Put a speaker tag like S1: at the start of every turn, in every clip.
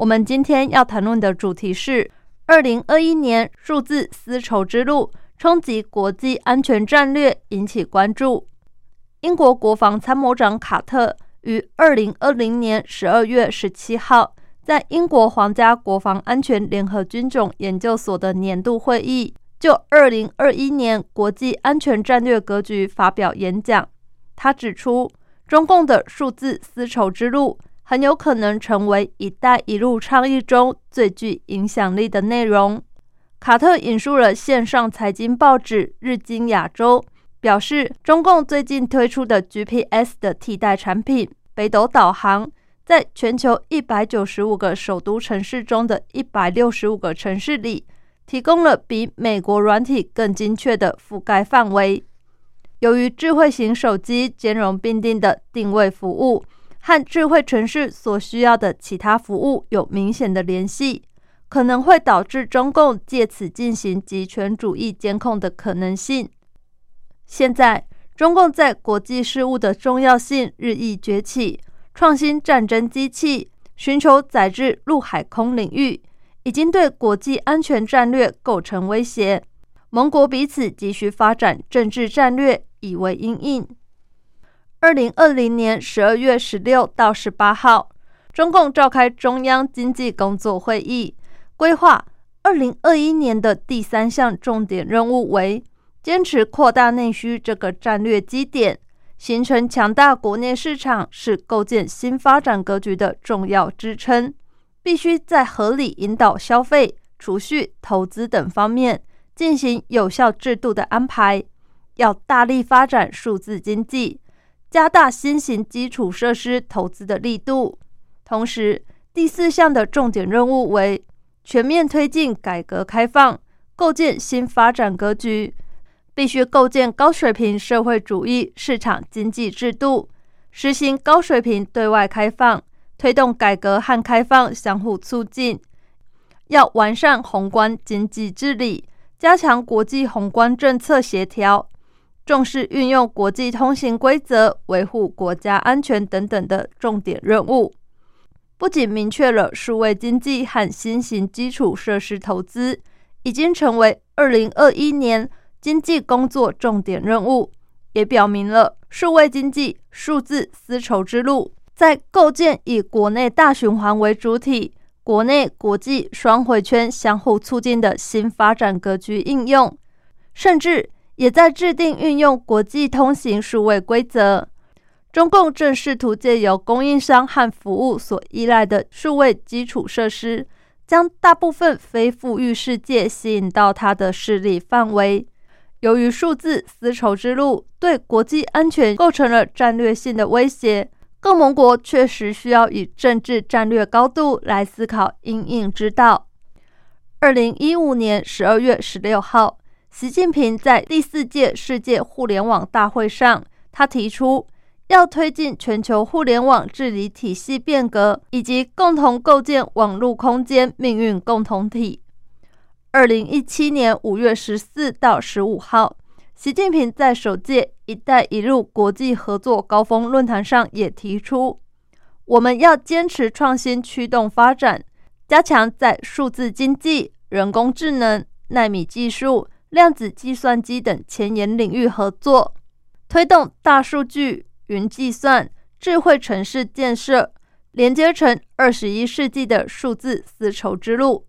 S1: 我们今天要谈论的主题是二零二一年数字丝绸之路冲击国际安全战略，引起关注。英国国防参谋长卡特于二零二零年十二月十七号在英国皇家国防安全联合军种研究所的年度会议，就二零二一年国际安全战略格局发表演讲。他指出，中共的数字丝绸之路很有可能成为“一带一路”倡议中最具影响力的内容。卡特引述了线上财经报纸《日经亚洲》，表示中共最近推出的 GPS 的替代产品——北斗导航，在全球一百九十五个首都城市中的一百六十五个城市里，提供了比美国软体更精确的覆盖范围。由于智慧型手机兼容并定的定位服务和智慧城市所需要的其他服务有明显的联系，可能会导致中共借此进行集权主义监控的可能性。现在，中共在国际事务的重要性日益崛起，创新战争机器，寻求载至陆海空领域，已经对国际安全战略构成威胁。盟国彼此急需发展政治战略。以为应应。二零二零年十二月十六到十八号，中共召开中央经济工作会议，规划二零二一年的第三项重点任务为坚持扩大内需这个战略基点，形成强大国内市场是构建新发展格局的重要支撑。必须在合理引导消费、储蓄、投资等方面进行有效制度的安排。要大力发展数字经济，加大新型基础设施投资的力度。同时，第四项的重点任务为全面推进改革开放，构建新发展格局。必须构建高水平社会主义市场经济制度，实行高水平对外开放，推动改革和开放相互促进。要完善宏观经济治理，加强国际宏观政策协调。重视运用国际通行规则，维护国家安全等等的重点任务，不仅明确了数位经济和新型基础设施投资已经成为二零二一年经济工作重点任务，也表明了数位经济数字丝绸之路在构建以国内大循环为主体、国内国际双回圈相互促进的新发展格局应用，甚至。也在制定运用国际通行数位规则。中共正试图借由供应商和服务所依赖的数位基础设施，将大部分非富裕世界吸引到它的势力范围。由于数字丝绸之路对国际安全构成了战略性的威胁，各盟国确实需要以政治战略高度来思考应应之道。二零一五年十二月十六号。习近平在第四届世界互联网大会上，他提出要推进全球互联网治理体系变革，以及共同构建网络空间命运共同体。二零一七年五月十四到十五号，习近平在首届“一带一路”国际合作高峰论坛上也提出，我们要坚持创新驱动发展，加强在数字经济、人工智能、纳米技术。量子计算机等前沿领域合作，推动大数据、云计算、智慧城市建设，连接成二十一世纪的数字丝绸之路。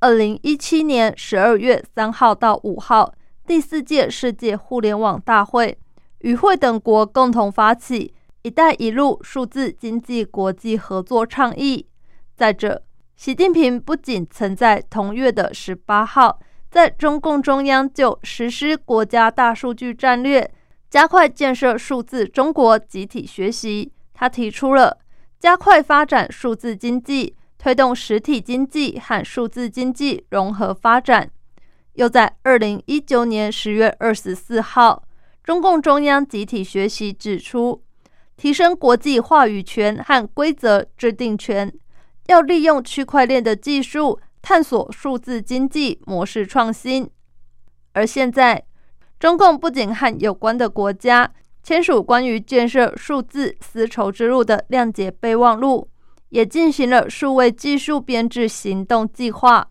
S1: 二零一七年十二月三号到五号，第四届世界互联网大会与会等国共同发起“一带一路”数字经济国际合作倡议。再者，习近平不仅曾在同月的十八号。在中共中央就实施国家大数据战略，加快建设数字中国集体学习，他提出了加快发展数字经济、推动实体经济和数字经济融合发展。又在二零一九年十月二十四号，中共中央集体学习指出，提升国际话语权和规则制定权，要利用区块链的技术探索数字经济模式创新。而现在，中共不仅和有关的国家签署关于建设数字丝绸之路的谅解备忘录，也进行了数位技术编制行动计划。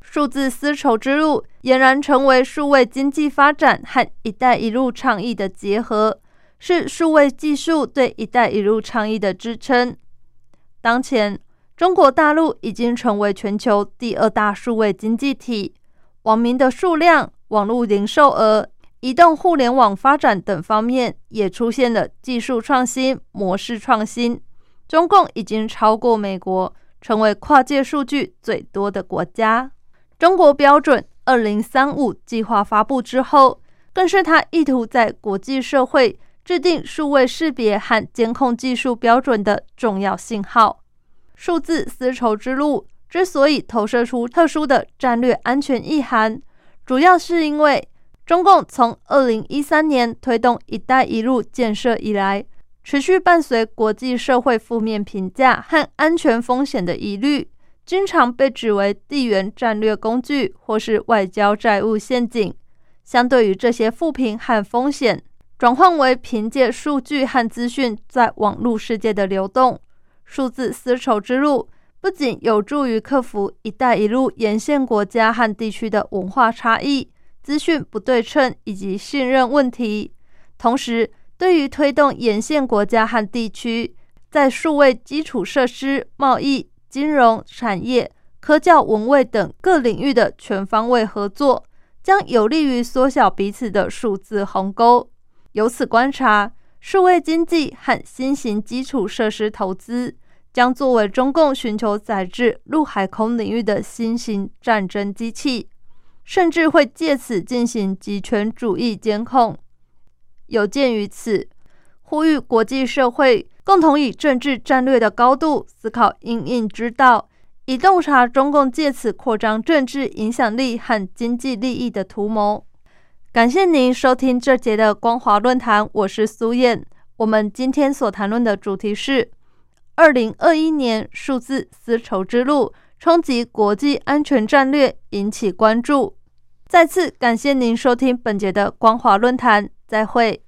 S1: 数字丝绸之路俨然成为数位经济发展和“一带一路”倡议的结合，是数位技术对“一带一路”倡议的支撑。当前，中国大陆已经成为全球第二大数位经济体，网民的数量、网络零售额、移动互联网发展等方面也出现了技术创新、模式创新。中共已经超过美国，成为跨界数据最多的国家。中国标准二零三五计划发布之后，更是他意图在国际社会制定数位识别和监控技术标准的重要信号。数字丝绸之路之所以投射出特殊的战略安全意涵，主要是因为中共从二零一三年推动“一带一路”建设以来，持续伴随国际社会负面评价和安全风险的疑虑。经常被指为地缘战略工具或是外交债务陷阱。相对于这些负评和风险，转换为凭借数据和资讯在网络世界的流动，数字丝绸之路不仅有助于克服“一带一路”沿线国家和地区的文化差异、资讯不对称以及信任问题，同时对于推动沿线国家和地区在数位基础设施、贸易。金融产业、科教、文卫等各领域的全方位合作，将有利于缩小彼此的数字鸿沟。由此观察，数位经济和新型基础设施投资将作为中共寻求载至陆海空领域的新型战争机器，甚至会借此进行集权主义监控。有鉴于此，呼吁国际社会。共同以政治战略的高度思考应应之道，以洞察中共借此扩张政治影响力和经济利益的图谋。感谢您收听这节的光华论坛，我是苏燕。我们今天所谈论的主题是二零二一年数字丝绸之路冲击国际安全战略，引起关注。再次感谢您收听本节的光华论坛，再会。